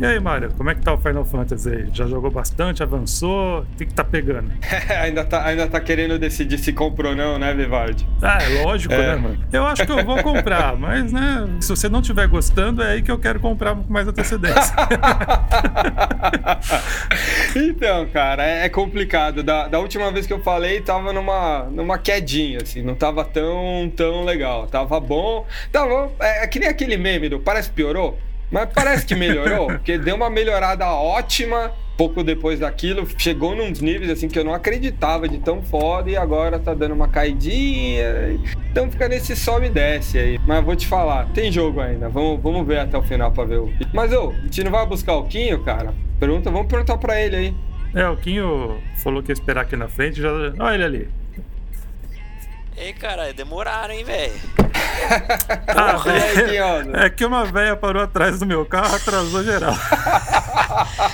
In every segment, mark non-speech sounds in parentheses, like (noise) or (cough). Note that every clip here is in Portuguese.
E aí, Mário, como é que tá o Final Fantasy aí? Já jogou bastante, avançou? O que, que tá pegando? (laughs) ainda, tá, ainda tá querendo decidir se compra ou não, né, Vivaldi? Ah, é lógico, é. né, mano? Eu acho que eu vou comprar, (laughs) mas, né, se você não estiver gostando, é aí que eu quero comprar com mais antecedência. (laughs) então, cara, é, é complicado. Da, da última vez que eu falei, tava numa, numa quedinha, assim, não tava tão, tão legal. Tava bom. Tava, é, é que nem aquele meme do parece piorou. Mas parece que melhorou, (laughs) porque deu uma melhorada ótima pouco depois daquilo, chegou nos níveis assim que eu não acreditava de tão foda e agora tá dando uma caidinha. Então fica nesse sobe e desce aí. Mas vou te falar, tem jogo ainda. Vamos, vamos ver até o final pra ver o. Mas ô, a gente não vai buscar o Quinho, cara? Pergunta, vamos perguntar pra ele aí. É, o Quinho falou que ia esperar aqui na frente, já. Olha ele ali. Ei, cara, demoraram, hein, velho? (laughs) ah, é, é que uma velha parou atrás do meu carro, atrasou geral.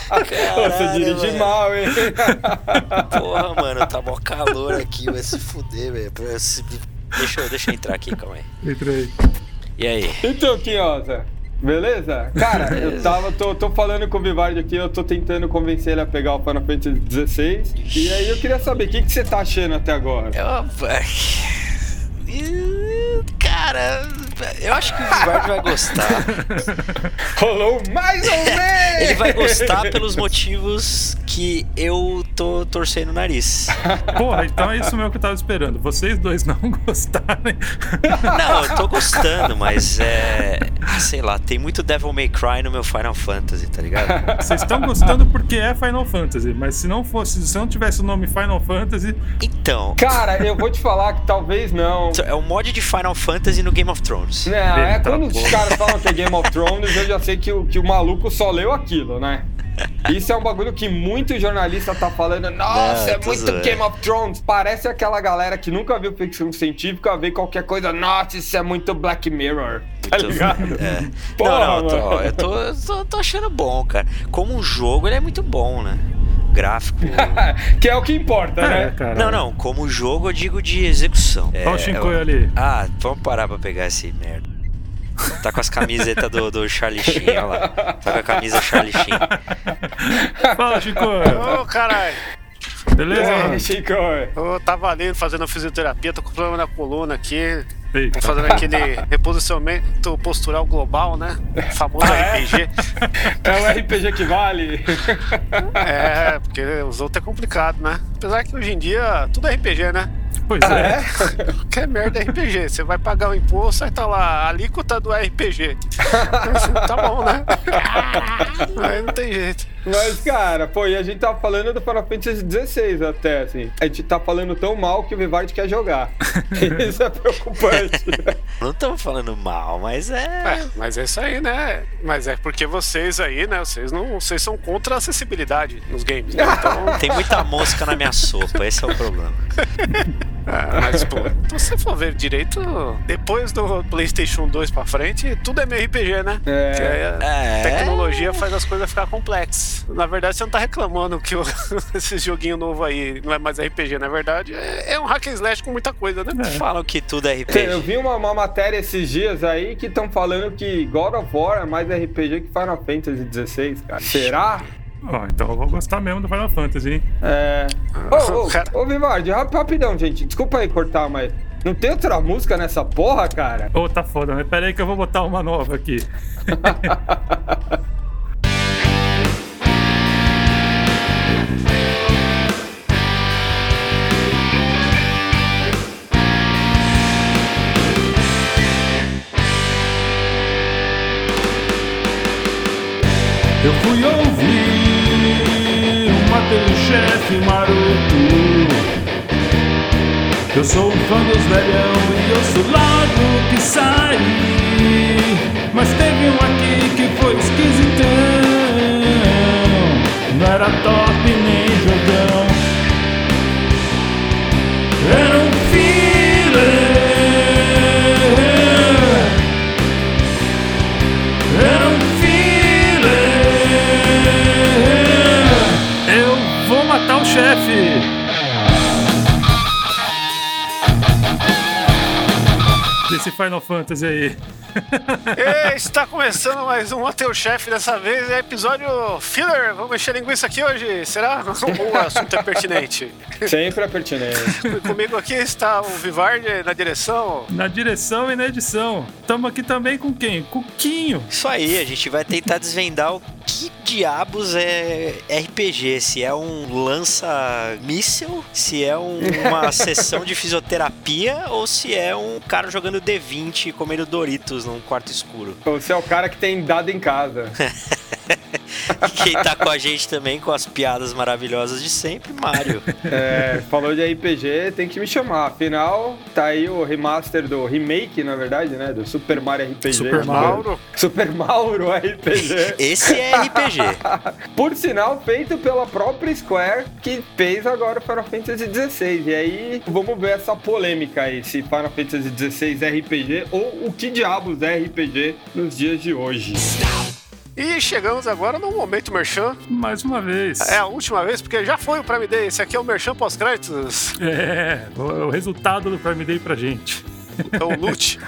Caralho, Você dirige mano. mal, hein? Porra, mano, tá mó calor aqui, vai se fuder, velho. Deixa, eu, deixa eu entrar aqui, calma aí. Entrei. E aí? Então, Quinhosa, Beleza? Cara, Beleza. eu tava, tô, tô falando com o Vivardi aqui, eu tô tentando convencer ele a pegar o Final Fantasy XVI. E aí eu queria saber, o que, que você tá achando até agora? Eu... (laughs) Cara, eu acho que o Vivardi vai gostar. (laughs) Rolou mais ou menos! Ele vai gostar pelos motivos que eu tô torcendo o nariz. Porra, então é isso mesmo que eu tava esperando. Vocês dois não (laughs) gostarem. Não, eu tô gostando, mas é. Sei lá, tem muito Devil May Cry no meu Final Fantasy, tá ligado? Vocês estão gostando porque é Final Fantasy, mas se não fosse, se não tivesse o nome Final Fantasy. Então. Cara, eu vou te falar que talvez não. É um mod de Final Fantasy no Game of Thrones. Não, é quando os caras falam que é Game of (laughs) Thrones, eu já sei que o, que o maluco só leu aquilo, né? Isso é um bagulho que muito jornalista tá falando. Nossa, é muito zoando. Game of Thrones. Parece aquela galera que nunca viu ficção científica ver qualquer coisa. Nossa, isso é muito Black Mirror. Tá ligado? É. Porra, não, não, tô, eu tô, tô, tô, achando bom, cara. Como um jogo, ele é muito bom, né? Gráfico. (laughs) que é o que importa, é, né? Cara. Não, não. Como jogo, eu digo de execução. Olha o Shinkoi ali. Ah, vamos parar pra pegar esse merda. Tá com as camisetas do, do Charlie Sheen, olha lá. Tá com a camisa Charlie Sheen. (laughs) Fala, Chico. Ô, oh, caralho. Beleza? É, Chico. Eu tava ali fazendo fisioterapia, tô com problema na coluna aqui. Tô fazendo aquele reposicionamento postural global, né? O famoso ah, é? RPG. É o RPG que vale. É, porque os outros é complicado, né? Apesar que hoje em dia tudo é RPG, né? Pois ah, é. é? Que merda é RPG. Você vai pagar o imposto, aí tá lá, a alíquota do RPG. (laughs) tá bom, né? (laughs) Aí não tem jeito. Mas, cara, pô, e a gente tá falando do Final Fantasy XVI até, assim. A gente tá falando tão mal que o Vivard quer jogar. (laughs) Isso é preocupante. (laughs) Não estamos falando mal, mas é... é... Mas é isso aí, né? Mas é porque vocês aí, né? Vocês não. Vocês são contra a acessibilidade nos games, né? (laughs) Então... Tem muita mosca na minha sopa, esse é o problema. Ah, mas, pô, (laughs) se você for ver direito, depois do PlayStation 2 pra frente, tudo é meio RPG, né? É. a é. tecnologia faz as coisas ficar complexas. Na verdade, você não tá reclamando que o, (laughs) esse joguinho novo aí não é mais RPG. Na verdade, é, é um hack and slash com muita coisa, né? É. Falam que tudo é RPG. Eu vi uma, uma matéria esses dias aí que estão falando que God of War é mais RPG que Final Fantasy XVI, cara. Será? Ó, oh, então eu vou gostar mesmo do Final Fantasy, hein? É. Ô, ô, ô, rapidão, gente. Desculpa aí cortar, mas. Não tem outra música nessa porra, cara? Ô, oh, tá foda, mas pera aí que eu vou botar uma nova aqui. (laughs) Eu fui ouvir uma chefe maroto. Eu sou um fã dos velhão e eu sou logo que saí. Mas teve um aqui que foi esquisitão. Não era top chefe! Desse Final Fantasy aí. está começando mais um Hotel Chef dessa vez. É episódio filler. Vamos mexer linguiça aqui hoje. Será? (laughs) O assunto é pertinente. Sempre é pertinente. (laughs) Comigo aqui está o Vivardi na direção. Na direção e na edição. Estamos aqui também com quem? Cuquinho. Isso aí, a gente vai tentar desvendar o que diabos é RPG? Se é um lança-míssel, se é um, uma (laughs) sessão de fisioterapia ou se é um cara jogando D20 comendo Doritos num quarto escuro. Ou se é o cara que tem dado em casa. (laughs) (laughs) Quem tá com a gente também, com as piadas maravilhosas de sempre, Mario. É, falou de RPG, tem que me chamar. Afinal, tá aí o remaster do remake, na verdade, né? Do Super Mario RPG. Super Mauro. Super Mauro RPG. (laughs) Esse é RPG. (laughs) Por sinal, feito pela própria Square, que fez agora o Final Fantasy XVI. E aí, vamos ver essa polêmica aí, se Final Fantasy XVI é RPG ou o que diabos é RPG nos dias de hoje. E chegamos agora no momento Merchan. Mais uma vez. É a última vez, porque já foi o Prime Day. Esse aqui é o Merchan pós-créditos. É, o resultado do Prime Day pra gente. É o loot.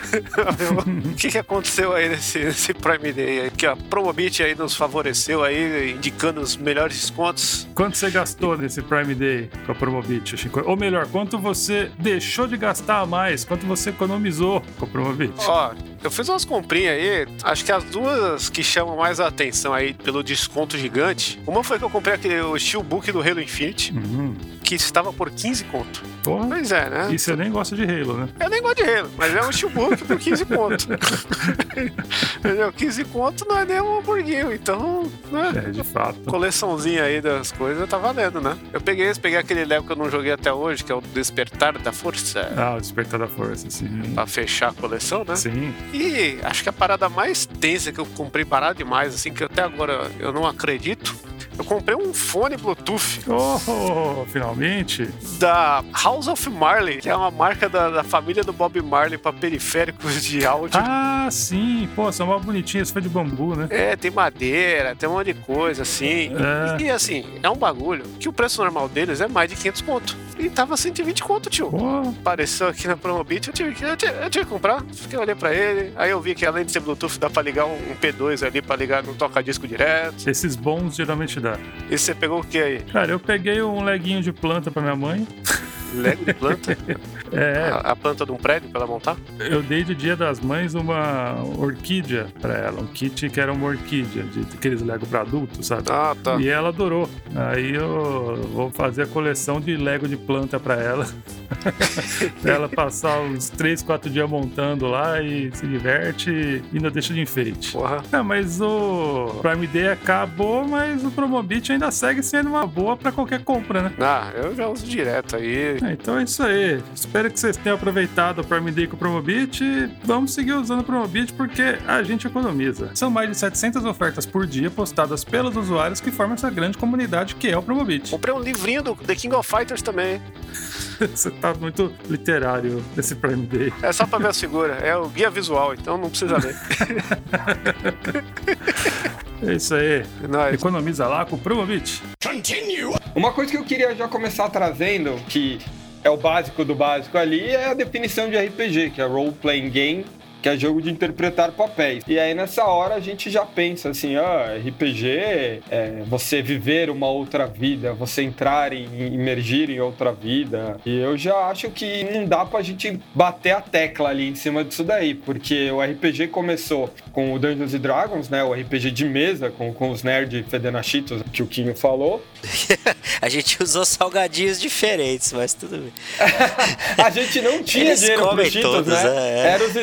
o que, que aconteceu aí nesse, nesse Prime Day? Aí? Que a Promobit aí nos favoreceu aí, indicando os melhores descontos. Quanto você gastou nesse Prime Day com a Promobit? Ou melhor, quanto você deixou de gastar a mais? Quanto você economizou com a Promobit? Ó, eu fiz umas comprinhas aí, acho que as duas que chamam mais a atenção aí pelo desconto gigante. Uma foi que eu comprei aquele o Steelbook do Halo Infinite, uhum. Que estava por 15 conto. Porra. Pois é, né? E você nem gosta de Halo, né? Eu nem gosto de Halo, mas é um Steelbook por 15 conto. (laughs) Entendeu? 15 conto não é nem um hamburguinho, então, né? É, de fato. Coleçãozinha aí das coisas tá valendo, né? Eu peguei esse, peguei aquele Lego que eu não joguei até hoje, que é o Despertar da Força. Ah, o Despertar da Força, sim. Pra fechar a coleção, né? Sim. E acho que a parada mais tensa que eu comprei parada demais, assim, que até agora eu não acredito. Eu comprei um fone Bluetooth. Oh, finalmente. Da House of Marley, que é uma marca da, da família do Bob Marley para periféricos de áudio. Ah, sim. Pô, são mal bonitinhas, foi de bambu, né? É, tem madeira, tem um monte de coisa, assim. É. E assim, é um bagulho que o preço normal deles é mais de 500 conto. E tava 120 conto, tio. Pô. Apareceu aqui na Promobit, eu tive, que, eu, tive, eu tive que comprar. Fiquei olhei pra ele. Aí eu vi que além de ser Bluetooth, dá pra ligar um, um P2 ali pra ligar no toca-disco direto. Esses bons geralmente dá. E você pegou o que aí? Cara, eu peguei um leguinho de planta pra minha mãe. Lego de planta? (laughs) É. A, a, planta de um prédio pra ela montar? Eu dei de Dia das Mães uma orquídea pra ela. Um kit que era uma orquídea, de aqueles Lego pra adultos, sabe? Ah, tá. E ela adorou. Aí eu vou fazer a coleção de Lego de planta pra ela. (laughs) pra ela passar uns 3, 4 dias montando lá e se diverte e ainda deixa de enfeite. Porra. É, mas o Prime Day acabou, mas o Promobit ainda segue sendo uma boa pra qualquer compra, né? Ah, eu já uso direto aí. É, então é isso aí. Espero que vocês tenham aproveitado o Prime Day com o Promobit. Vamos seguir usando o Promobit porque a gente economiza. São mais de 700 ofertas por dia postadas pelos usuários que formam essa grande comunidade que é o Promobit. Comprei um livrinho do The King of Fighters também. (laughs) Você tá muito literário nesse Prime Day. É só pra ver a figura. É o guia visual, então não precisa ler. (laughs) É isso aí. Nice. Economiza lá com o Promobit. Uma coisa que eu queria já começar trazendo, que é o básico do básico ali, é a definição de RPG, que é Role Playing Game, que é jogo de interpretar papéis. E aí nessa hora a gente já pensa assim, ah, RPG é você viver uma outra vida, você entrar e imergir em outra vida. E eu já acho que não dá pra gente bater a tecla ali em cima disso daí, porque o RPG começou com o Dungeons Dragons, né, o RPG de mesa, com, com os nerds fedenachitos que o Quinho falou. (laughs) a gente usou salgadinhos diferentes, mas tudo bem. (laughs) a gente não tinha Eles dinheiro pro Cheetos, né? é. Era os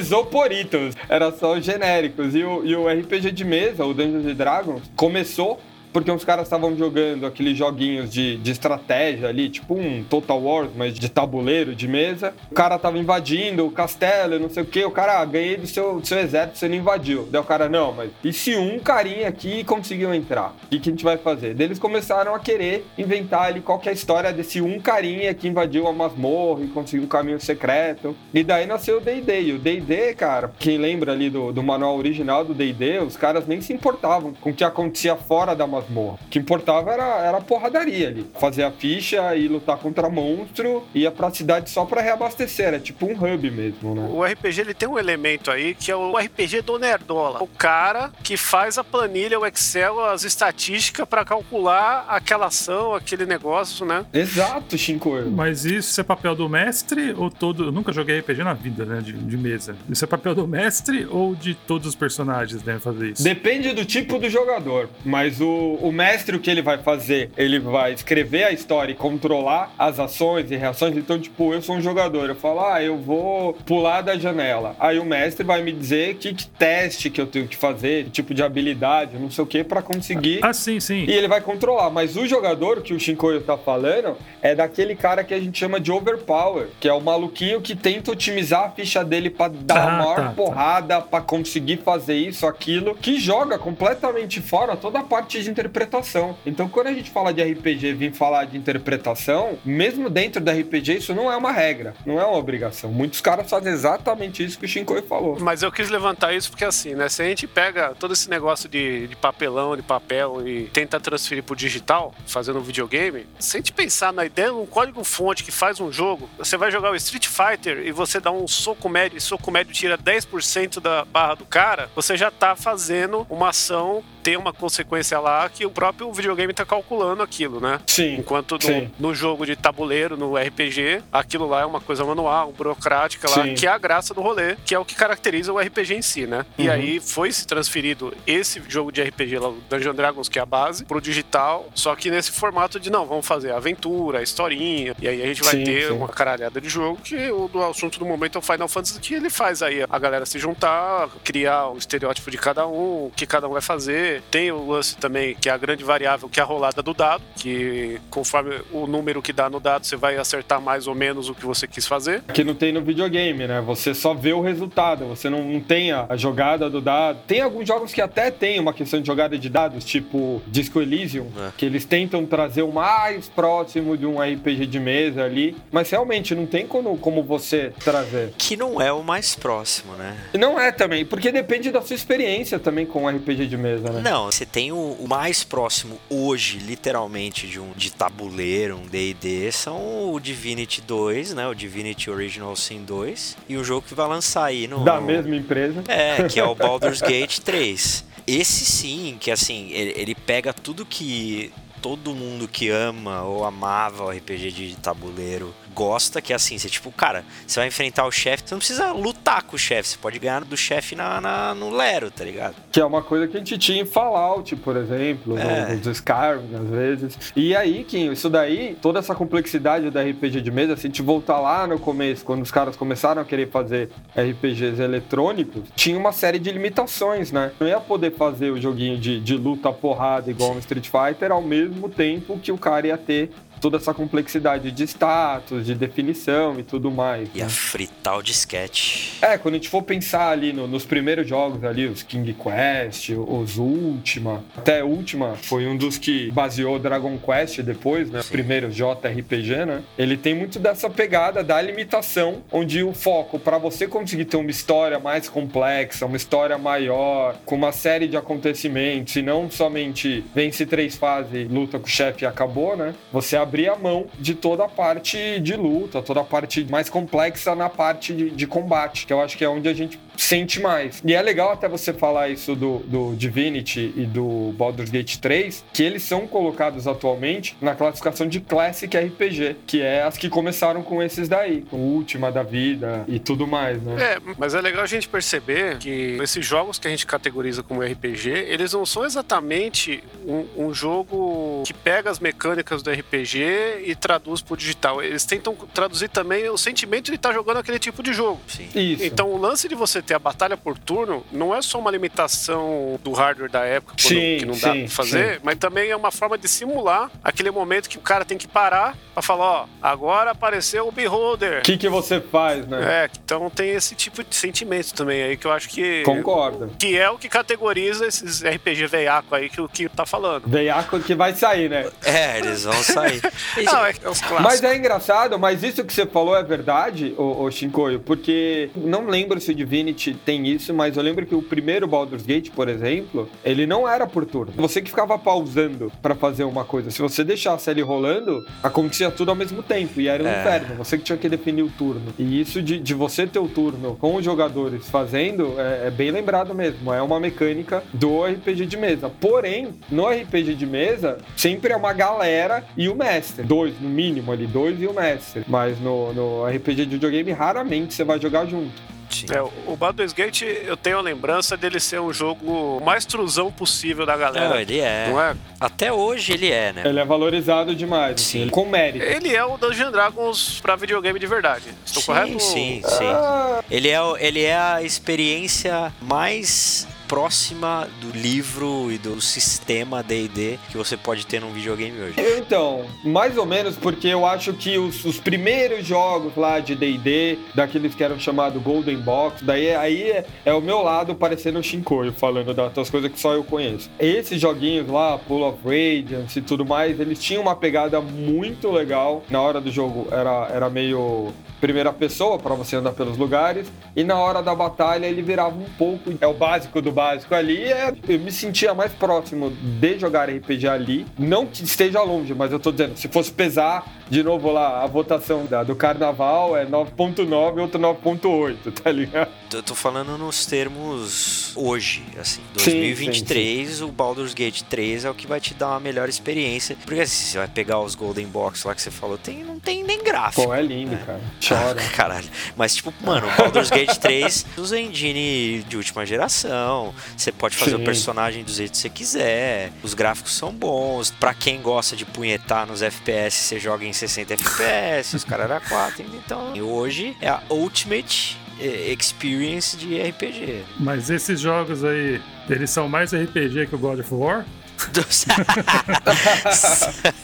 isopor era só os genéricos. E o, e o RPG de mesa, o Dungeons Dragons, começou porque uns caras estavam jogando aqueles joguinhos de, de estratégia ali, tipo um Total War, mas de tabuleiro, de mesa. O cara tava invadindo o castelo, não sei o que. O cara, ah, ganhei do seu, do seu exército, você não invadiu. Daí o cara, não, mas e se um carinha aqui conseguiu entrar? O que, que a gente vai fazer? Daí eles começaram a querer inventar ali qual que é a história desse um carinha que invadiu a masmorra e conseguiu um caminho secreto. E daí nasceu o D&D. O D&D, cara, quem lembra ali do, do manual original do D&D, os caras nem se importavam com o que acontecia fora da masmorra masmorra. O que importava era, era a porradaria ali. Fazer a ficha e lutar contra monstro, ia pra cidade só pra reabastecer. Era tipo um hub mesmo, né? O RPG ele tem um elemento aí que é o RPG do Nerdola. O cara que faz a planilha, o Excel, as estatísticas para calcular aquela ação, aquele negócio, né? Exato, Shinko. Mas isso é papel do mestre ou todo. Eu nunca joguei RPG na vida, né? De, de mesa. Isso é papel do mestre ou de todos os personagens devem fazer isso? Depende do tipo do jogador. Mas o, o mestre, o que ele vai fazer? Ele vai escrever a história e controlar as ações e reações. Então, tipo, eu sou um jogador. Eu falo, ah, eu vou pular da janela. Aí o mestre vai me dizer que, que teste que eu tenho que fazer, que tipo de habilidade, não sei o que, para conseguir. Ah, sim, sim. E ele vai controlar. Mas o jogador que o Shinkoio tá falando é daquele cara que a gente chama de overpower, que é o maluquinho que tenta otimizar a ficha dele para dar ah, a maior tá, tá. porrada, tá. para conseguir fazer isso, aquilo, que joga completamente fora toda a parte de interpretação. Então, quando a gente fala de RPG vir falar de interpretação, mesmo dentro da RPG, isso não é uma regra, não é uma obrigação. Muitos caras fazem exatamente isso que o Shinkoi falou. Mas eu quis levantar isso porque, assim, né? Se a gente pega todo esse negócio de, de papelão, de papel e tenta transferir pro digital, fazendo um videogame, se a gente pensar na ideia de um código-fonte que faz um jogo, você vai jogar o Street Fighter e você dá um soco médio e soco médio tira 10% da barra do cara, você já tá fazendo uma ação ter uma consequência lá que o próprio videogame tá calculando aquilo, né? Sim. Enquanto no, sim. no jogo de tabuleiro, no RPG, aquilo lá é uma coisa manual, burocrática lá, sim. que é a graça do rolê, que é o que caracteriza o RPG em si, né? Uhum. E aí foi se transferido esse jogo de RPG lá, o Dungeon Dragons, que é a base, pro digital, só que nesse formato de não, vamos fazer aventura, historinha, e aí a gente vai sim, ter uma caralhada de jogo que o do assunto do momento é o Final Fantasy, que ele faz aí a galera se juntar, criar o estereótipo de cada um, o que cada um vai fazer, tem o lance também, que é a grande variável, que é a rolada do dado, que conforme o número que dá no dado, você vai acertar mais ou menos o que você quis fazer. Que não tem no videogame, né? Você só vê o resultado, você não, não tem a, a jogada do dado. Tem alguns jogos que até tem uma questão de jogada de dados, tipo Disco Elysium, é. que eles tentam trazer o mais próximo de um RPG de mesa ali, mas realmente não tem como, como você trazer. Que não é o mais próximo, né? Não é também, porque depende da sua experiência também com RPG de mesa, né? Não, você tem o, o, mais próximo hoje, literalmente, de um de tabuleiro, um D&D, são o Divinity 2, né? O Divinity Original Sin 2 e o jogo que vai lançar aí no... Da mesma empresa. É, que é o Baldur's Gate 3. Esse sim, que assim, ele, ele pega tudo que todo mundo que ama ou amava o RPG de tabuleiro gosta, que é assim, você tipo, cara, você vai enfrentar o chefe, você não precisa lutar com o chefe, você pode ganhar do chefe na, na, no Lero, tá ligado? Que é uma coisa que a gente tinha em Fallout, por exemplo, é. nos Skyrim, às vezes. E aí, Kim, isso daí, toda essa complexidade da RPG de mesa, se a gente voltar lá no começo, quando os caras começaram a querer fazer RPGs eletrônicos, tinha uma série de limitações, né? Não ia poder fazer o joguinho de, de luta porrada igual no Street Fighter ao mesmo tempo que o cara ia ter toda essa complexidade de status, de definição e tudo mais. Ia né? fritar o disquete. É, quando a gente for pensar ali no, nos primeiros jogos ali, os King Quest, os Ultima, até Ultima foi um dos que baseou Dragon Quest depois, né? Sim. Primeiros JRPG, né? Ele tem muito dessa pegada da limitação, onde o foco para você conseguir ter uma história mais complexa, uma história maior, com uma série de acontecimentos, e não somente vence três fases, luta com o chefe e acabou, né? Você abre abrir a mão de toda a parte de luta, toda a parte mais complexa na parte de, de combate, que eu acho que é onde a gente sente mais. E é legal até você falar isso do, do Divinity e do Baldur's Gate 3, que eles são colocados atualmente na classificação de Classic RPG, que é as que começaram com esses daí, com Última da Vida e tudo mais, né? É, mas é legal a gente perceber que esses jogos que a gente categoriza como RPG, eles não são exatamente um, um jogo que pega as mecânicas do RPG e traduz pro digital. Eles tentam traduzir também o sentimento de estar jogando aquele tipo de jogo. Sim. Isso. Então o lance de você ter a batalha por turno não é só uma limitação do hardware da época, sim, que não dá sim, pra fazer, sim. mas também é uma forma de simular aquele momento que o cara tem que parar pra falar, ó, agora apareceu o Beholder. O que, que você faz, né? É, então tem esse tipo de sentimento também aí que eu acho que. Concordo. Que é o que categoriza esses RPG veiaco aí que o que tá falando. Veiaco que vai sair, né? É, eles vão sair. (laughs) não, é, é os Mas é engraçado, mas isso que você falou é verdade, o, o Shinkoio, porque não lembro se o Divinity realmente tem isso, mas eu lembro que o primeiro Baldur's Gate, por exemplo, ele não era por turno. Você que ficava pausando para fazer uma coisa. Se você deixasse ele rolando, acontecia tudo ao mesmo tempo e era um é. inferno. Você que tinha que definir o turno. E isso de, de você ter o turno com os jogadores fazendo é, é bem lembrado mesmo. É uma mecânica do RPG de mesa. Porém, no RPG de mesa, sempre é uma galera e o mestre. Dois, no mínimo ali, dois e o mestre. Mas no, no RPG de videogame, raramente você vai jogar junto. É, o Baldur's Gate, eu tenho a lembrança dele ser um jogo mais truzão possível da galera. Não, ele é. Não é? Até hoje ele é, né? Ele é valorizado demais, assim, sim. com mérito. Ele é o Dungeon Dragons pra videogame de verdade. Estou sim, correto? Sim, sim. Ah. Ele, é, ele é a experiência mais próxima do livro e do sistema D&D que você pode ter num videogame hoje? Então, mais ou menos porque eu acho que os, os primeiros jogos lá de D&D, daqueles que eram chamados Golden Box, daí aí é, é, o meu lado parecendo o Shinkoio, falando das coisas que só eu conheço. Esses joguinhos lá, Pool of Radiance e tudo mais, eles tinham uma pegada muito legal. Na hora do jogo era, era meio primeira pessoa para você andar pelos lugares e na hora da batalha ele virava um pouco é o básico do básico ali é, eu me sentia mais próximo de jogar RPG ali. Não que esteja longe mas eu tô dizendo se fosse pesar de novo lá a votação da, do carnaval é 9.9 outro 9.8 tá ligado eu tô falando nos termos hoje assim 2023 sim, sim, sim. o Baldur's Gate 3 é o que vai te dar uma melhor experiência porque assim, você vai pegar os Golden Box lá que você falou tem não tem nem gráfico pô é lindo né? cara chora. (laughs) Caralho. Mas, tipo, mano, Baldur's Gate 3 usa engine de última geração. Você pode fazer o personagem do jeito que você quiser. Os gráficos são bons. Pra quem gosta de punhetar nos FPS, você joga em 60 FPS, os caras eram 4. Então, hoje é a Ultimate eh, Experience de RPG. Mas esses jogos aí, eles são mais RPG que o God of War?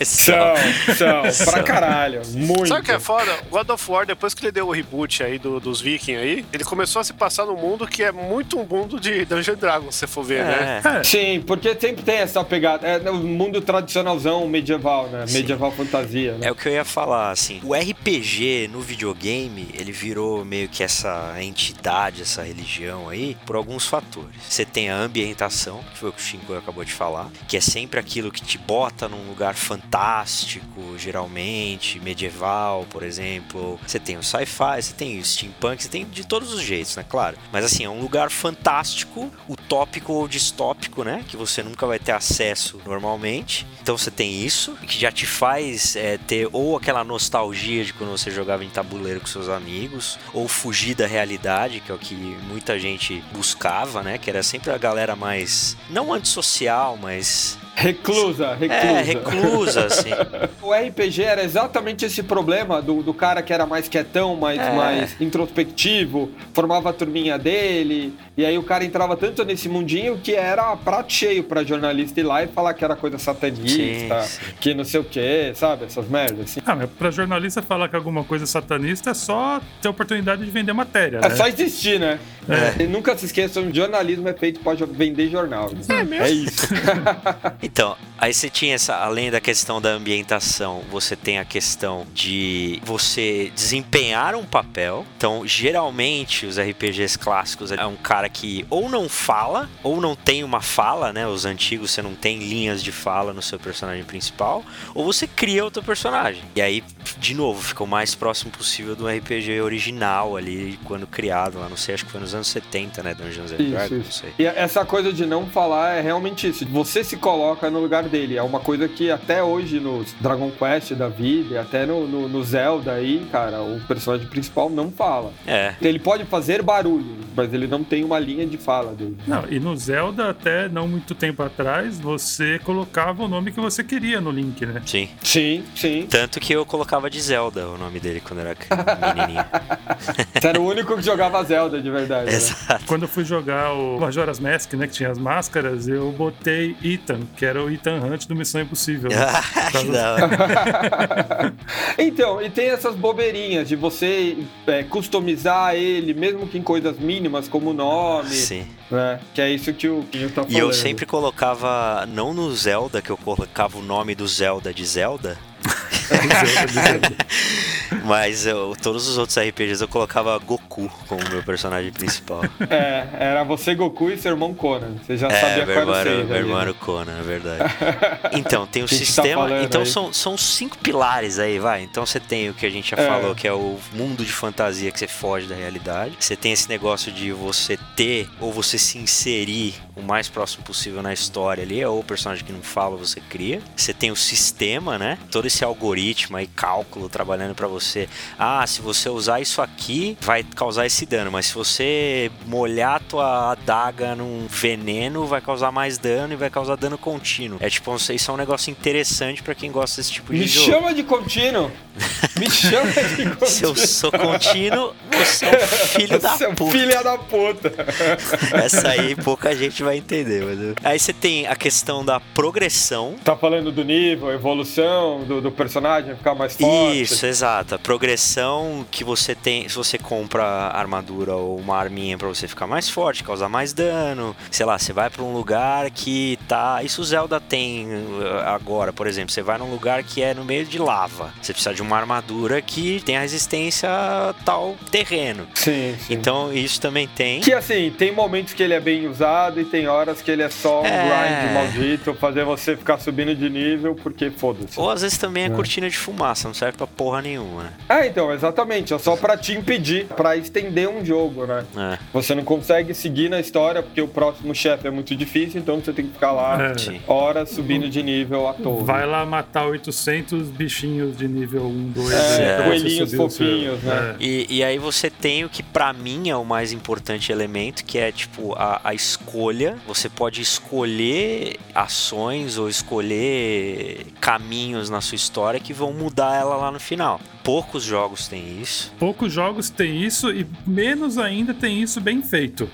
São, são, (laughs) pra caralho. Muito. Sabe o que é foda? God of War, depois que ele deu o reboot aí do, dos Vikings aí, ele começou a se passar num mundo que é muito um mundo de Dungeon Dragons, se você for ver, né? é. né? Sim, porque sempre tem essa pegada. É o mundo tradicionalzão medieval, né? Sim. Medieval fantasia. Né? É o que eu ia falar, assim. O RPG no videogame, ele virou meio que essa entidade, essa religião aí, por alguns fatores. Você tem a ambientação, que foi o que o Shinko acabou de falar que é sempre aquilo que te bota num lugar fantástico, geralmente, medieval, por exemplo. Você tem o sci-fi, você tem o steampunk, você tem de todos os jeitos, né? Claro. Mas assim, é um lugar fantástico, utópico ou distópico, né? Que você nunca vai ter acesso normalmente. Então você tem isso, que já te faz é, ter ou aquela nostalgia de quando você jogava em tabuleiro com seus amigos, ou fugir da realidade, que é o que muita gente buscava, né? Que era sempre a galera mais, não antissocial, mas Peace. Reclusa, reclusa. É, reclusa, assim. (laughs) o RPG era exatamente esse problema do, do cara que era mais quietão, mais, é. mais introspectivo, formava a turminha dele, e aí o cara entrava tanto nesse mundinho que era prato cheio pra jornalista ir lá e falar que era coisa satanista, sim, sim. que não sei o que, sabe? Essas merdas, assim. Ah, mas pra jornalista falar que alguma coisa é satanista é só ter oportunidade de vender matéria, É né? só existir, né? É. E nunca se esqueçam, jornalismo é feito pra vender jornal. Né? É mesmo? É isso. (laughs) então, aí você tinha essa, além da questão da ambientação, você tem a questão de você desempenhar um papel. Então, geralmente, os RPGs clássicos é um cara que ou não fala, ou não tem uma fala, né? Os antigos você não tem linhas de fala no seu personagem principal, ou você cria outro personagem. E aí, de novo, fica o mais próximo possível do RPG original ali, quando criado lá, não sei, acho que foi nos anos 70, né? Dungeons and Dragons, não sei. E essa coisa de não falar é realmente isso. Você se coloca no lugar dele. É uma coisa que até hoje no Dragon Quest da vida, e até no, no, no, Zelda aí, cara, o personagem principal não fala. É. Ele pode fazer barulho, mas ele não tem uma linha de fala dele. Não, e no Zelda, até não muito tempo atrás, você colocava o nome que você queria no Link, né? Sim. Sim, sim. Tanto que eu colocava de Zelda o nome dele quando era menininho. (laughs) Você era o único que jogava Zelda, de verdade. Né? Exato. Né? Quando eu fui jogar o Majora's Mask, né, que tinha as máscaras, eu botei Ethan, que era o Ethan Hunt do Missão Impossível. (laughs) Ah, da hora. (laughs) então, e tem essas bobeirinhas de você é, customizar ele, mesmo que em coisas mínimas, como nome. Sim. Né? Que é isso que o Pinho tá falando. E eu sempre colocava, não no Zelda, que eu colocava o nome do Zelda de Zelda. (laughs) Mas eu, todos os outros RPGs eu colocava Goku como meu personagem principal. É, era você, Goku e seu irmão Conan. Você já é, sabia qual era o Meu irmão era o Conan, é verdade. (laughs) Então, tem o tá sistema. Tá então, são, são cinco pilares aí, vai. Então, você tem o que a gente já é. falou, que é o mundo de fantasia que você foge da realidade. Você tem esse negócio de você ter ou você se inserir o mais próximo possível na história ali, ou o personagem que não fala, você cria. Você tem o sistema, né? Todo esse algoritmo aí, cálculo trabalhando para você. Ah, se você usar isso aqui, vai causar esse dano, mas se você molhar tua adaga num veneno, vai causar mais dano e vai causar dano contínuo. É tipo, isso é um negócio interessante para quem gosta desse tipo de Me jogo. Me chama de contínuo! (laughs) Me chama de contínuo! se eu sou contínuo, você é um filho da é puta. Filha da puta! (laughs) Essa aí pouca gente vai entender. Aí você tem a questão da progressão. Tá falando do nível, evolução do, do personagem, ficar mais forte. Isso, exato. A progressão que você tem, se você compra armadura ou uma arminha para você ficar mais forte, causar mais dano. Sei lá, você vai para um lugar que tá. Isso o Zelda tem uh, agora, por exemplo. Você vai num lugar que é no meio de lava. Você precisa de uma armadura que tem a resistência a tal terreno. Sim, sim. Então isso também tem. Que assim, tem momentos que ele é bem usado e tem horas que ele é só um é... grind maldito, fazer você ficar subindo de nível porque foda-se. Ou às vezes também é, é cortina de fumaça, não serve pra porra nenhuma, né? É, então, exatamente. É só pra te impedir, pra estender um jogo, né? É. Você não consegue seguir na história porque o próximo chefe é muito difícil, então você tem que ficar lá é. horas subindo de nível à toa. Vai lá matar 800 bichinhos de nível 1, 2. É, coelhinhos fofinhos, né? E, e aí você tem o que pra mim é o mais importante elemento, que é tipo a, a escolha. Você pode escolher ações ou escolher caminhos na sua história que vão mudar ela lá no final. Poucos jogos têm isso. Poucos jogos têm isso e menos ainda tem isso bem feito.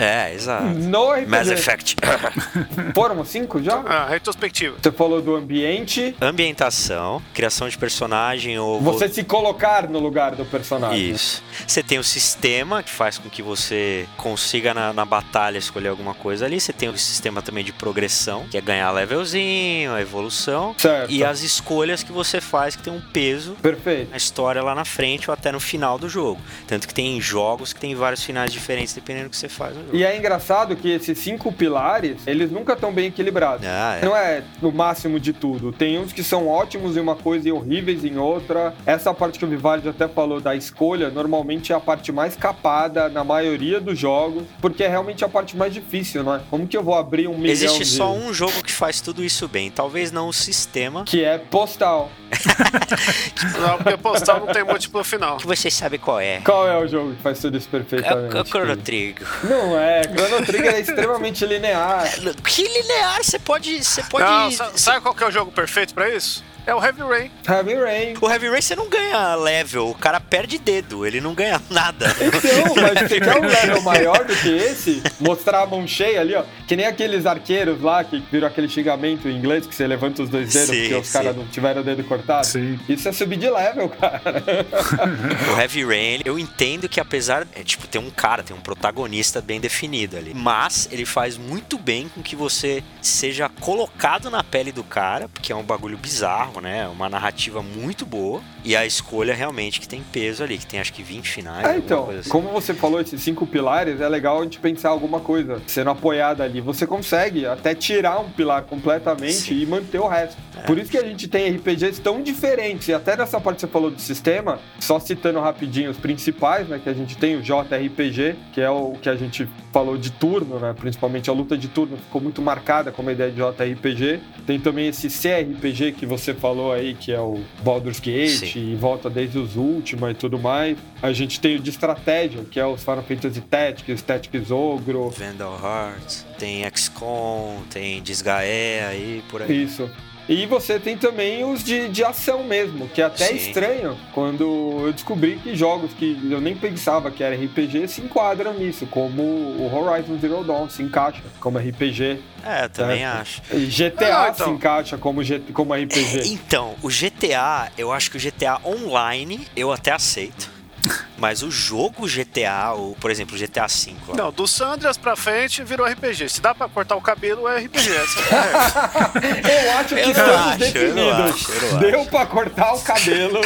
É, exato. No RPG. Mass Effect. (laughs) Foram cinco já? Ah, retrospectiva. Você falou do ambiente. Ambientação, criação de personagem ou. Você se colocar no lugar do personagem. Isso. Você tem o sistema que faz com que você consiga na, na batalha escolher alguma coisa ali. Você tem o sistema também de progressão, que é ganhar levelzinho, a evolução. Certo. E as escolhas que você faz que tem um peso Perfeito. na história lá na frente ou até no final do jogo. Tanto que tem jogos que tem vários finais diferentes dependendo do que você faz no jogo. E é engraçado que esses cinco pilares, eles nunca estão bem equilibrados. Ah, é. Não é no máximo de tudo. Tem uns que são ótimos em uma coisa e horríveis em outra. Essa parte que o Vivaldi até falou da escolha, normalmente é a parte mais capada na maioria dos jogos, porque é realmente a parte mais difícil, não é? Como que eu vou abrir um milhão Existe de... só um jogo que faz tudo isso bem. Talvez não o sistema. Que é Postal. (laughs) não, porque Postal não tem múltiplo final. Que vocês sabem qual é. Qual é o jogo que faz tudo isso perfeitamente? É o Chrono Trigger. Não é, Chrono Trigger é extremamente linear. Que linear? Você pode. Você pode. Não, sabe qual que é o jogo perfeito pra isso? É o Heavy Rain. Heavy Rain. O Heavy Rain você não ganha level, o cara perde dedo, ele não ganha (laughs) nada. Então, (laughs) mas você quer um level maior do que esse? Mostrar a mão cheia ali, ó. Que nem aqueles arqueiros lá que viram aquele xingamento em inglês que você levanta os dois dedos sim, porque os caras não tiveram o dedo cortado. Sim. Isso é subir de level, cara. (laughs) o Heavy Rain, eu entendo que apesar, é, tipo, tem um cara, tem um protagonista bem definido ali, mas ele faz muito bem com que você seja colocado na pele do cara, porque é um bagulho bizarro né? Uma narrativa muito boa e a escolha realmente que tem peso ali, que tem acho que 20 finais. É, então, assim. como você falou, esses cinco pilares, é legal a gente pensar alguma coisa sendo apoiada ali. Você consegue até tirar um pilar completamente Sim. e manter o resto. É. Por isso que a gente tem RPGs tão diferentes. E até nessa parte que você falou do sistema, só citando rapidinho os principais, né? Que a gente tem o JRPG, que é o que a gente falou de turno, né? Principalmente a luta de turno ficou muito marcada como a ideia de JRPG. Tem também esse CRPG que você falou aí, que é o Baldur's Gate Sim. e volta desde os últimos e tudo mais. A gente tem o de estratégia, que é os Final Fantasy Tactics, Tactics Ogro. Vandal Hearts, tem XCOM, tem Disgaea aí, por aí. Isso. E você tem também os de, de ação mesmo, que é até Sim. estranho quando eu descobri que jogos que eu nem pensava que era RPG se enquadram nisso, como o Horizon Zero Dawn se encaixa como RPG. É, também acho. E GTA ah, então. se encaixa como, como RPG. É, então, o GTA, eu acho que o GTA Online eu até aceito. (laughs) Mas o jogo GTA, ou, por exemplo, GTA V. Ó. Não, do Sandras pra frente virou RPG. Se dá pra cortar o cabelo, é RPG. É (laughs) eu acho que eu estamos acho, definidos. Eu acho, eu Deu acho. pra cortar o cabelo.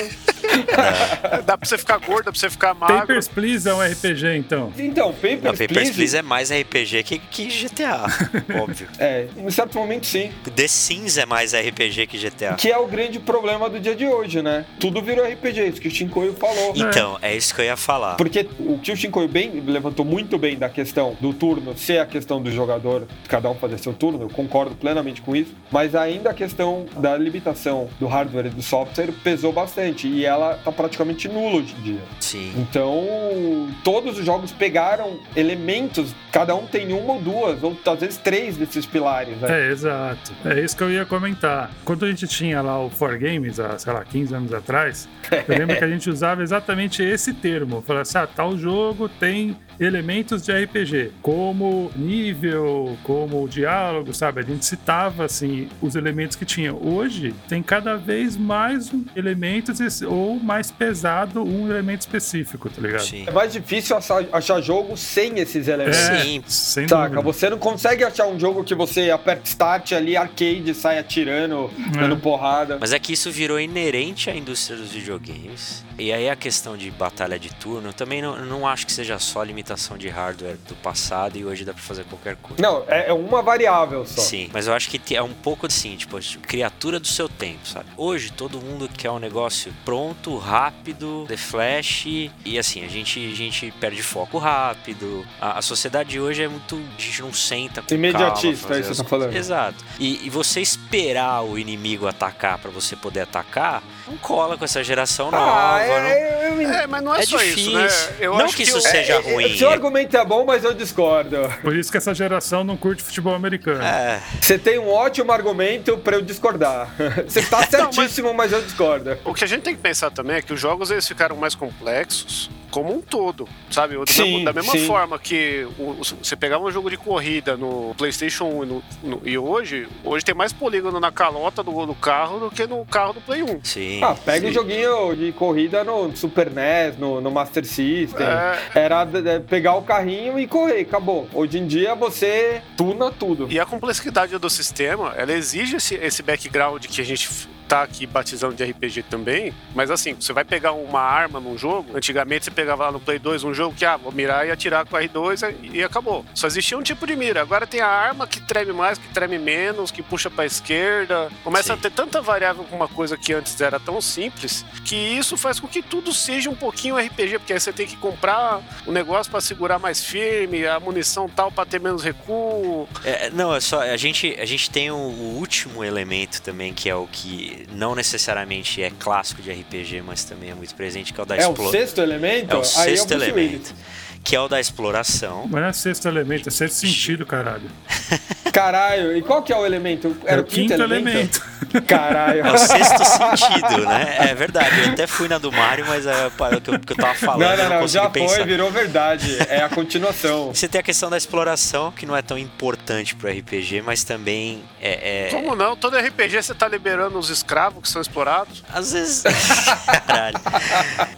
Dá pra você ficar gordo, dá pra você ficar magro. Papers, Please é um RPG, então. Então, Papers, Não, Papers, Please... Please é mais RPG que, que GTA, (laughs) óbvio. É, em certo momento sim. The Sims é mais RPG que GTA. Que é o grande problema do dia de hoje, né? Tudo virou RPG, isso que o Shinkoio falou. Então, é. é isso que eu ia falar. Porque o que o Shinkoio bem levantou muito bem da questão do turno ser a questão do jogador, cada um fazer seu turno, eu concordo plenamente com isso, mas ainda a questão da limitação do hardware e do software pesou bastante e ela tá praticamente nula hoje em dia. Sim. Então, todos os jogos pegaram elementos, cada um tem uma ou duas, ou às vezes três desses pilares. Né? É, exato. É isso que eu ia comentar. Quando a gente tinha lá o For Games, há, sei lá, 15 anos atrás, (laughs) eu lembro que a gente usava exatamente esse termo. Falava assim, ah, tal jogo tem elementos de RPG, como nível, como diálogo, sabe? A gente citava assim os elementos que tinha. Hoje tem cada vez mais elementos ou mais pesado um elemento específico, tá ligado? Sim. É mais difícil achar, achar jogo sem esses elementos. É, Sim. Sem Saca, você não consegue achar um jogo que você aperta start ali, arcade, sai atirando, é. dando porrada. Mas é que isso virou inerente à indústria dos videogames. E aí a questão de batalha de turno, também não, não acho que seja só limitação de hardware do passado e hoje dá pra fazer qualquer coisa. Não, é, é uma variável só. Sim, mas eu acho que é um pouco assim, tipo, criatura do seu tempo, sabe? Hoje todo mundo quer um negócio pronto, rápido, the flash, e assim, a gente, a gente perde foco rápido. A, a sociedade de hoje é muito. A gente não senta com Imediatista, calma, é isso que você tá falando. Exato. E, e você esperar o inimigo atacar para você poder atacar, não cola com essa geração ah, nova. É, não... é, mas não é, é só difícil. isso, né? Eu não que, que isso eu... seja é, ruim. Seu argumento é bom, mas eu discordo. Por isso que essa geração não curte futebol americano. É. Você tem um ótimo argumento para eu discordar. (laughs) Você tá certíssimo, não, mas... mas eu discordo. O que a gente tem que pensar também é que os jogos eles ficaram mais complexos como um todo, sabe? Da, sim, mesma, da mesma sim. forma que o, você pegava um jogo de corrida no PlayStation 1 no, no, e hoje, hoje tem mais polígono na calota do, do, carro do que no carro do Play 1. Sim. Ah, pega sim. um joguinho de corrida no Super NES, no, no Master System. É... Era pegar o carrinho e correr, acabou. Hoje em dia você tuna tudo. E a complexidade do sistema, ela exige esse, esse background que a gente tá aqui batizando de RPG também, mas assim, você vai pegar uma arma num jogo, antigamente você pegava lá no Play 2 um jogo que, ah, vou mirar e atirar com R2 e acabou. Só existia um tipo de mira. Agora tem a arma que treme mais, que treme menos, que puxa pra esquerda. Começa Sim. a ter tanta variável com uma coisa que antes era tão simples, que isso faz com que tudo seja um pouquinho RPG, porque aí você tem que comprar o um negócio para segurar mais firme, a munição tal para ter menos recuo. É, não, é só, a gente, a gente tem o, o último elemento também, que é o que não necessariamente é clássico de RPG, mas também é muito presente, que é o da É o sexto elemento? É o sexto elemento. Que é o da exploração. Mas não é sexto elemento, é sexto sentido, caralho. (laughs) Caralho, e qual que é o elemento? Era é o quinto, quinto elemento? elemento. (laughs) Caralho. É o sexto sentido, né? É verdade. Eu até fui na do Mario, mas é o que eu, que eu tava falando. Não, não, não, não já pensar. foi, virou verdade. É a continuação. (laughs) Você tem a questão da exploração, que não é tão importante pro RPG, mas também é. é... Como não? Todo RPG você tá liberando os escravos que são explorados? Às vezes. (laughs) Caralho.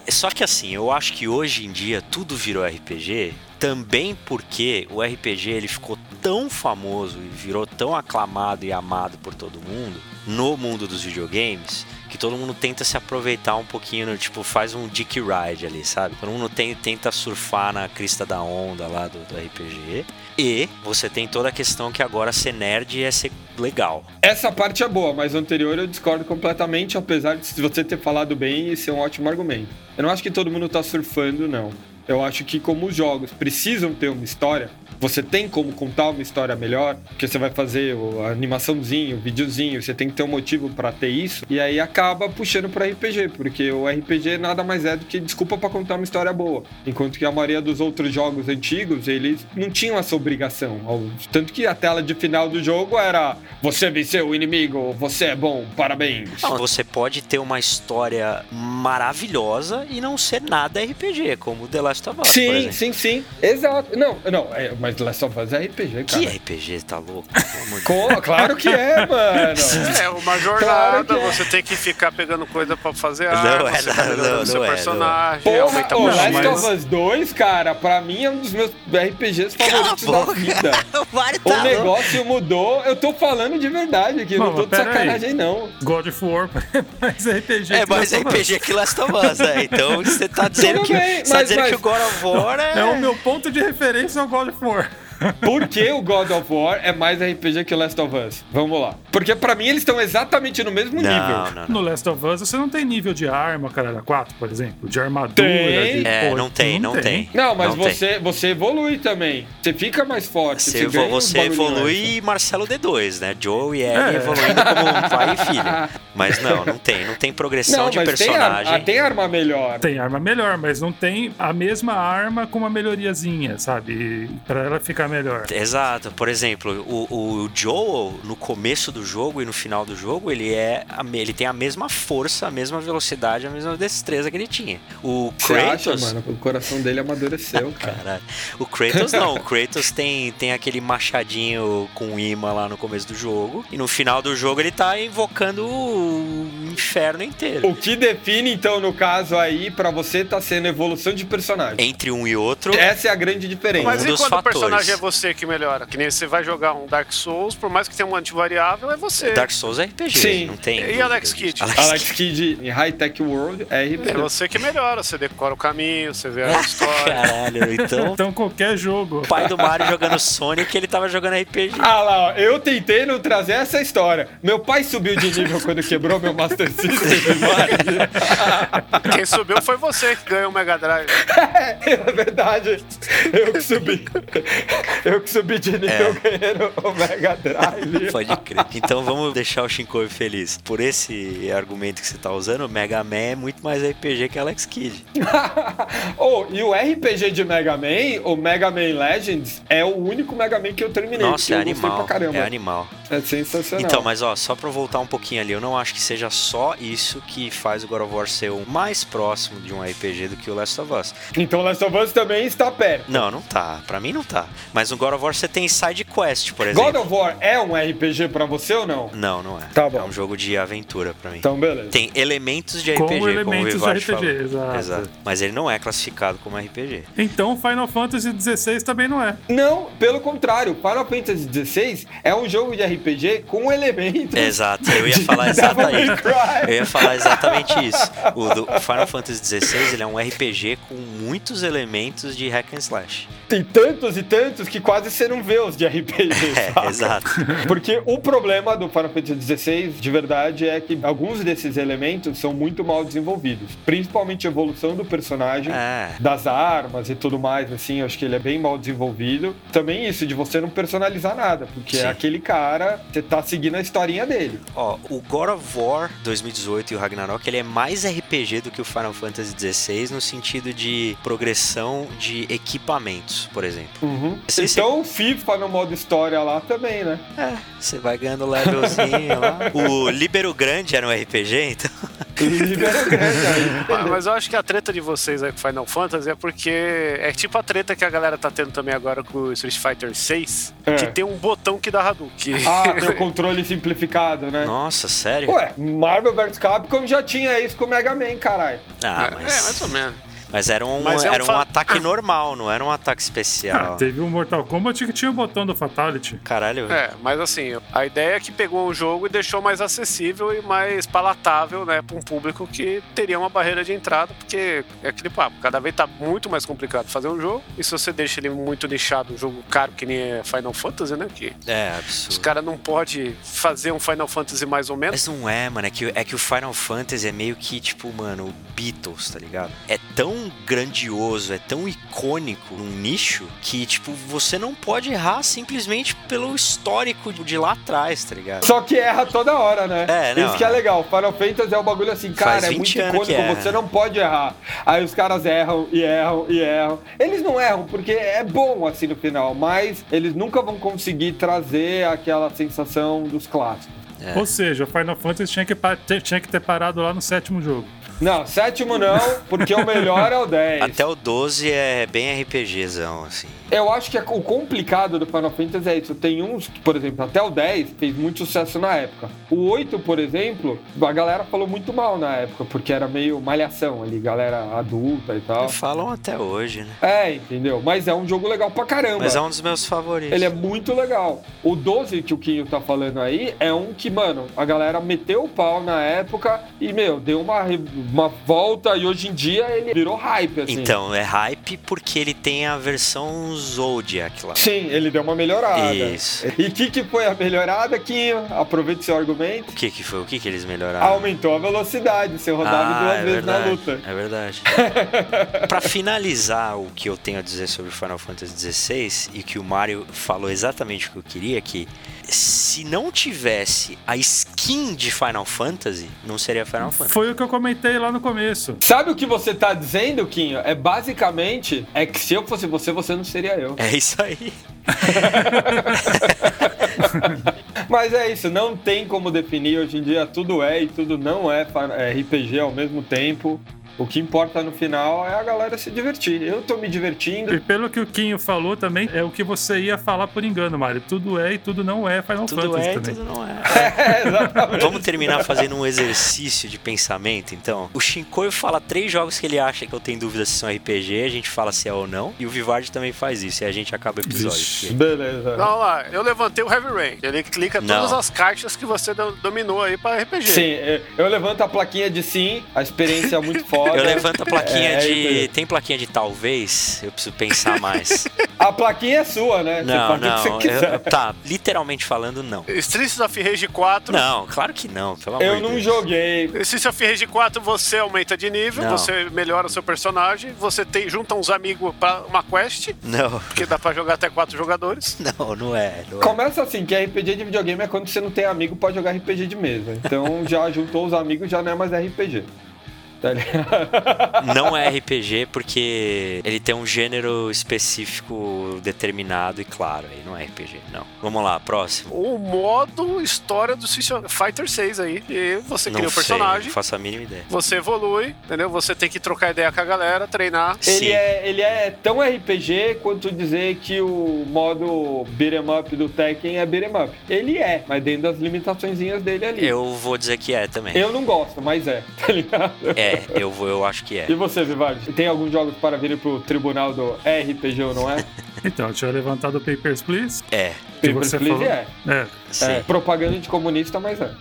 Só que assim, eu acho que hoje em dia tudo virou RPG também porque o RPG ele ficou tão famoso e virou tão aclamado e amado por todo mundo no mundo dos videogames que todo mundo tenta se aproveitar um pouquinho, tipo, faz um dick ride ali, sabe? Todo mundo tem, tenta surfar na crista da onda lá do, do RPG. E você tem toda a questão que agora ser nerd é ser legal. Essa parte é boa, mas anterior eu discordo completamente, apesar de você ter falado bem e ser um ótimo argumento. Eu não acho que todo mundo tá surfando, não. Eu acho que como os jogos precisam ter uma história, você tem como contar uma história melhor, porque você vai fazer a animaçãozinho, o videozinho, você tem que ter um motivo para ter isso, e aí acaba puxando para RPG, porque o RPG nada mais é do que desculpa para contar uma história boa. Enquanto que a maioria dos outros jogos antigos, eles não tinham essa obrigação. Tanto que a tela de final do jogo era você venceu o inimigo, você é bom, parabéns. Não, você pode ter uma história maravilhosa e não ser nada RPG, como The Last of Us. Sim, sim, sim. Exato. Não, não, é, mas Last of Us é RPG, cara. Que RPG, tá louco? Com, claro que é, (laughs) mano. É, uma jornada, claro é. você tem que ficar pegando coisa pra fazer arma, não é, você não, não, não seu é, personagem, Porra, aumenta o Last mas... of Us 2, cara, pra mim é um dos meus RPGs favoritos da vida. (laughs) o, tá negócio louco. mudou, eu tô falando de verdade aqui, não, não tô de sacanagem aí. não. God of War (laughs) é mais RPG É mais RPG que Last of Us, né? Então você tá dizendo, que, bem, você tá dizendo mas... que o God of War é... É o meu ponto de referência ao God of War. Por que o God of War é mais RPG que o Last of Us? Vamos lá. Porque para mim eles estão exatamente no mesmo não, nível. Não, não. No Last of Us você não tem nível de arma, cara, 4, por exemplo, de armadura. Tem. De, é, pô, não tem, não, não tem. tem. Não, mas você, tem. você evolui também. Você fica mais forte. Você, você, você evolui Marcelo D2, né? Joe e Ellie é. evoluindo como um pai e filho. (laughs) Mas não, não tem. Não tem progressão não, de personagem. Tem, ar, tem arma melhor. Tem arma melhor, mas não tem a mesma arma com uma melhoriazinha, sabe? Pra ela ficar melhor. Exato. Por exemplo, o, o Joel, no começo do jogo e no final do jogo, ele é ele tem a mesma força, a mesma velocidade, a mesma destreza que ele tinha. O Kratos. Acha, mano? O coração dele amadureceu, (laughs) cara. Caralho. O Kratos não. O Kratos tem, tem aquele machadinho com imã lá no começo do jogo. E no final do jogo ele tá invocando o inferno inteiro. O que define, então, no caso aí, para você tá sendo evolução de personagem. Entre um e outro. Essa é a grande diferença. Mas um e quando fatores. o personagem é você que melhora? Que nem você vai jogar um Dark Souls, por mais que tenha um antivariável, é você. Dark Souls é RPG. Sim. Não tem. E Alex Kidd? Alex, Alex Kidd em High Tech World é RPG. É você que melhora, você decora o caminho, você vê a (laughs) história. Caralho, então. (laughs) então qualquer jogo. O pai do Mario jogando Sonic, ele tava jogando RPG. Ah lá, ó, eu tentei não trazer essa história. Meu pai subiu de nível quando quebrou meu Master System de Mario. (laughs) Quem subiu foi você que ganhou o Mega Drive. É, é verdade. Eu que subi. (laughs) Eu que subi de nível é. ganhando (laughs) o Mega Drive. Pode crer. Então vamos deixar o Shinkoi feliz. Por esse argumento que você tá usando, o Mega Man é muito mais RPG que Alex Kidd. (laughs) oh, e o RPG de Mega Man, o Mega Man Legends, é o único Mega Man que eu terminei. Nossa, é animal. É animal. É sensacional. Então, mas ó, só pra voltar um pouquinho ali, eu não acho que seja só isso que faz o God of War ser o mais próximo de um RPG do que o Last of Us. Então o Last of Us também está perto. Não, não tá. Pra mim não tá. Mas no God of War você tem side quest, por exemplo. God of War é um RPG pra você ou não? Não, não é. Tá bom. É um jogo de aventura pra mim. Então, beleza. Tem elementos de como RPG, elementos como o de RPG. Exato. exato. Mas ele não é classificado como RPG. Então Final Fantasy XVI também não é. Não, pelo contrário. Final Fantasy XVI é um jogo de RPG com elementos. Exato, eu ia (laughs) falar exatamente. eu ia falar exatamente isso. O do Final Fantasy XVI ele é um RPG com muitos elementos de hack and slash. Tem tantos e tantos que quase você não vê os de RPG. (laughs) É, saca? exato. Porque o problema do Final Fantasy XVI, de verdade, é que alguns desses elementos são muito mal desenvolvidos. Principalmente a evolução do personagem, é. das armas e tudo mais, assim, eu acho que ele é bem mal desenvolvido. Também isso de você não personalizar nada, porque é Sim. é aquele cara, você tá seguindo a historinha dele. Ó, o God of War 2018 e o Ragnarok, ele é mais RPG do que o Final Fantasy XVI no sentido de progressão de equipamentos, por exemplo. Uhum. Então, se... FIFA no modo história lá também, né? É, você vai ganhando levelzinho lá. (laughs) O Libero Grande era um RPG, então. Mas eu acho que a treta de vocês aí com Final Fantasy é porque é tipo a treta que a galera tá tendo também agora com o Street Fighter 6, é. que tem um botão que dá Hadouken. Ah, tem o (laughs) controle simplificado, né? Nossa, sério? Ué, Marvel vs Capcom já tinha isso com o Mega Man, caralho. Ah, é, mas... É, mais ou menos. Mas era um, Mas é um era um ataque normal, não era um ataque especial. Ah, teve um Mortal Kombat que tinha o botão do Fatality. Caralho. É, mas assim, a ideia é que pegou o jogo e deixou mais acessível e mais palatável, né, para um público que teria uma barreira de entrada, porque é aquele papo, cada vez tá muito mais complicado fazer um jogo, e se você deixa ele muito nichado, um jogo caro que nem é Final Fantasy, né, que é absurdo. Os caras não podem fazer um Final Fantasy mais ou menos. Mas não é, mano, é que, é que o Final Fantasy é meio que, tipo, mano, o Beatles, tá ligado? É tão grandioso, é tão icônico num nicho que, tipo, você não pode errar simplesmente pelo histórico de lá atrás, tá ligado? Só que erra toda hora, né? É, não, Isso que é, é legal. Final Fantasy é um bagulho assim, cara, é muito icônico, você não pode errar. Aí os caras erram e erram e erram. Eles não erram porque é bom assim no final, mas eles nunca vão conseguir trazer aquela sensação dos clássicos. É. Ou seja, o Final Fantasy tinha que, tinha que ter parado lá no sétimo jogo. Não, sétimo não, porque o melhor é o 10. Até o 12 é bem RPGzão, assim. Eu acho que o complicado do Final Fantasy é isso. Tem uns, por exemplo, até o 10 fez muito sucesso na época. O 8, por exemplo, a galera falou muito mal na época, porque era meio malhação ali, galera adulta e tal. Falam até hoje, né? É, entendeu? Mas é um jogo legal pra caramba. Mas é um dos meus favoritos. Ele é muito legal. O 12 que o Quinho tá falando aí é um que, mano, a galera meteu o pau na época e, meu, deu uma uma volta e hoje em dia ele virou hype, assim. Então, é hype porque ele tem a versão Zodiac lá. Sim, ele deu uma melhorada. Isso. E o que, que foi a melhorada, Quinho? Aproveite seu argumento. O que que foi? O que que eles melhoraram? Aumentou a velocidade, você rodava ah, duas é vezes verdade, na luta. É verdade. (laughs) pra finalizar o que eu tenho a dizer sobre Final Fantasy XVI e que o Mario falou exatamente o que eu queria, que se não tivesse a skin de Final Fantasy, não seria Final Fantasy. Foi o que eu comentei lá no começo. Sabe o que você tá dizendo, Quinho? É basicamente é que se eu fosse você, você não seria eu. É isso aí. (laughs) Mas é isso, não tem como definir. Hoje em dia tudo é e tudo não é RPG ao mesmo tempo. O que importa no final é a galera se divertir. Eu tô me divertindo. E pelo que o Quinho falou também, é o que você ia falar por engano, Mário. Tudo é e tudo não é Final tudo Fantasy é também. tudo não é. (laughs) é, exatamente. Vamos terminar fazendo um exercício de pensamento, então. O Shinkoio fala três jogos que ele acha que eu tenho dúvida se são RPG, a gente fala se é ou não. E o Vivard também faz isso, e a gente acaba o episódio. Vixe, beleza. Vamos lá, eu levantei o Heavy Rain. Ele clica Não. todas as caixas que você dominou aí pra RPG. Sim, eu levanto a plaquinha de sim, a experiência é muito (laughs) foda. Eu levanto a plaquinha É, de. é, Tem plaquinha de talvez? Eu preciso pensar mais. (laughs) A plaquinha é sua, né? não, não. que eu- tá, literalmente falando, não. Streets of Rage 4. Não, claro que não, pelo amor Eu de não Deus. joguei. Streets of Rage 4 você aumenta de nível, Não. você melhora o seu personagem, você tem, junta uns amigos pra uma quest, Não, porque dá pra jogar até quatro jogadores. (laughs) não, não é. Não é. Começa assim, que RPG de videogame é quando você não tem amigo, pode jogar RPG de mesa. Então já juntou os amigos, já não é mais RPG. Tá ligado? Não é RPG porque ele tem um gênero específico determinado e claro, aí não é RPG, não. Vamos lá, próximo. O modo história do Street Fighter 6 aí, e você não cria o sei, personagem, não faço a mínima ideia. você evolui, entendeu? Você tem que trocar ideia com a galera, treinar. Sim. Ele é, ele é tão RPG quanto dizer que o modo beat'em up do Tekken é beat'em up. Ele é, mas dentro das limitaçõezinhas dele ali. Eu vou dizer que é também. Eu não gosto, mas é, (laughs) tá ligado? É, eu, vou, eu acho que é. E você, Vivaldi? Tem alguns jogos para vir pro tribunal do RPG ou não é? (laughs) Então, eu tinha levantado o Papers, Please. É, Papers, Please falou. é. É, sim. é. Propaganda de comunista, mas é.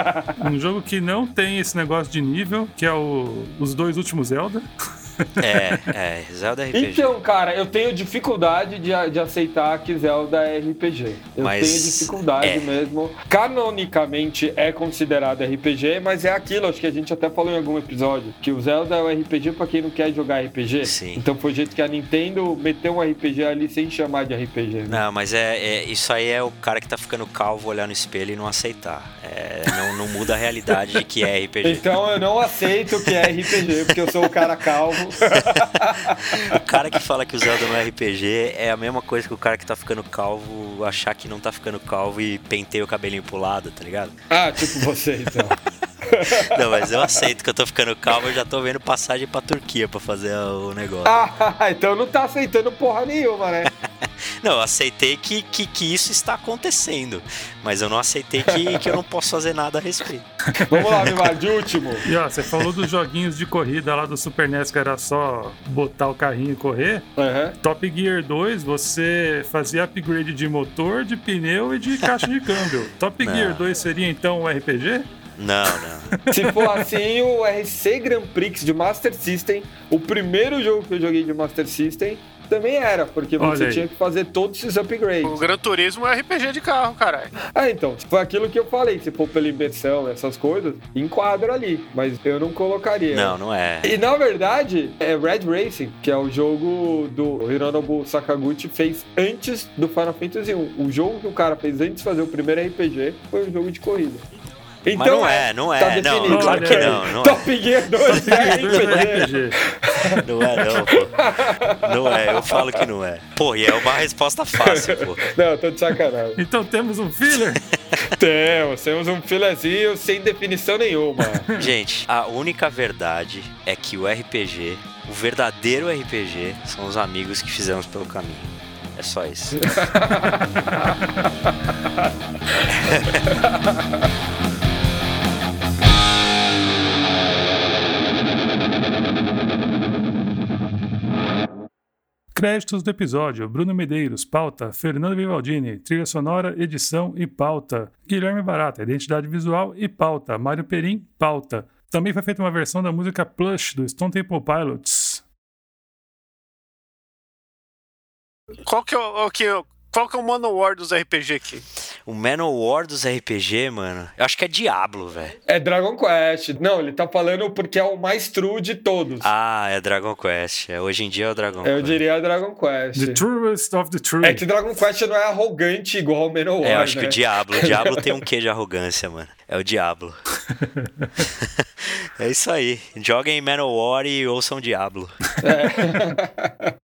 (laughs) um jogo que não tem esse negócio de nível, que é o, os dois últimos Zelda. (laughs) É, é, Zelda RPG. Então, cara, eu tenho dificuldade de, de aceitar que Zelda é RPG. Eu Mas tenho dificuldade é. mesmo. Canonicamente é considerado RPG, mas é aquilo, acho que a gente até falou em algum episódio, que o Zelda é o RPG pra quem não quer jogar RPG. Sim. Então foi o jeito que a Nintendo meteu um RPG ali sem chamar de RPG. né? Não, mas é, é- isso aí é o cara que tá ficando calvo olhar no espelho e não aceitar. É, não, não muda a realidade de que é RPG. Então eu não aceito que é RPG, porque eu sou o cara calvo. (laughs) O cara que fala que o Zelda não é RPG é a mesma coisa que o cara que tá ficando calvo achar que não tá ficando calvo e penteia o cabelinho pro lado, tá ligado? Ah, tipo você, então. (laughs) Não, mas eu aceito que eu tô ficando calvo e já tô vendo passagem pra Turquia pra fazer o negócio. (laughs) Ah, então não tá aceitando porra nenhuma, né? Não, eu aceitei que, que, que isso está acontecendo, mas eu não aceitei que, que eu não posso fazer nada a respeito. (laughs) Vamos lá, Vimar, de último. E ó, você falou dos joguinhos de corrida lá do Super NES que era só botar o carrinho e correr. Aham. Top Gear 2, você fazia upgrade de motor, de pneu e de caixa de câmbio. Top Não. Gear 2 seria então um RPG? Não, não. Se for assim, o RC Grand Prix de Master System, o primeiro jogo que eu joguei de Master System, também era, porque Olha você aí. tinha que fazer todos esses O upgrades. Gran Turismo é RPG de carro, caralho. Ah, então, foi aquilo que eu falei, se for pela imersão, essas coisas, enquadra ali, mas eu não colocaria. Não, não é. E na verdade, é Red Racing, que é o jogo do Hironobu Sakaguchi, fez antes do Final Fantasy 1. O jogo que o cara fez antes de fazer o primeiro RPG foi um jogo de corrida. Então, Mas não é, não é, tá não, definido. claro que não, não é. Top Gear 2 Top Gear é 2 é RPG. Não é, não, pô. Não é, eu falo que não é. Pô, e é uma resposta fácil, pô. Não, tô de sacanagem. Então temos um filler? (laughs) Temos, temos um filezinho sem definição nenhuma. Gente, a única verdade é que o RPG, o verdadeiro RPG, são os amigos que fizemos pelo caminho. É só isso. (laughs) Créditos do episódio: Bruno Medeiros, pauta. Fernando Vivaldini, trilha sonora, edição e pauta. Guilherme Barata, identidade visual e pauta. Mário Perim, pauta. Também foi feita uma versão da música Plush do Stone Temple Pilots. Qual que é o, que, qual que é o Manowar dos RPG aqui? O Manowar dos RPG, mano. Eu acho que é Diablo, velho. É Dragon Quest. Não, ele tá falando porque é o mais true de todos. Ah, é Dragon Quest. É, hoje em dia é o Dragon Eu diria Dragon Quest. The truest of the true. É que Dragon Quest não é arrogante igual o Manowar. É, eu acho né? que o Diablo. O (laughs) Diablo tem um quê de arrogância, mano. É o Diablo. (laughs) é isso aí. Joguem Manowar e ouçam Diablo. É. (laughs)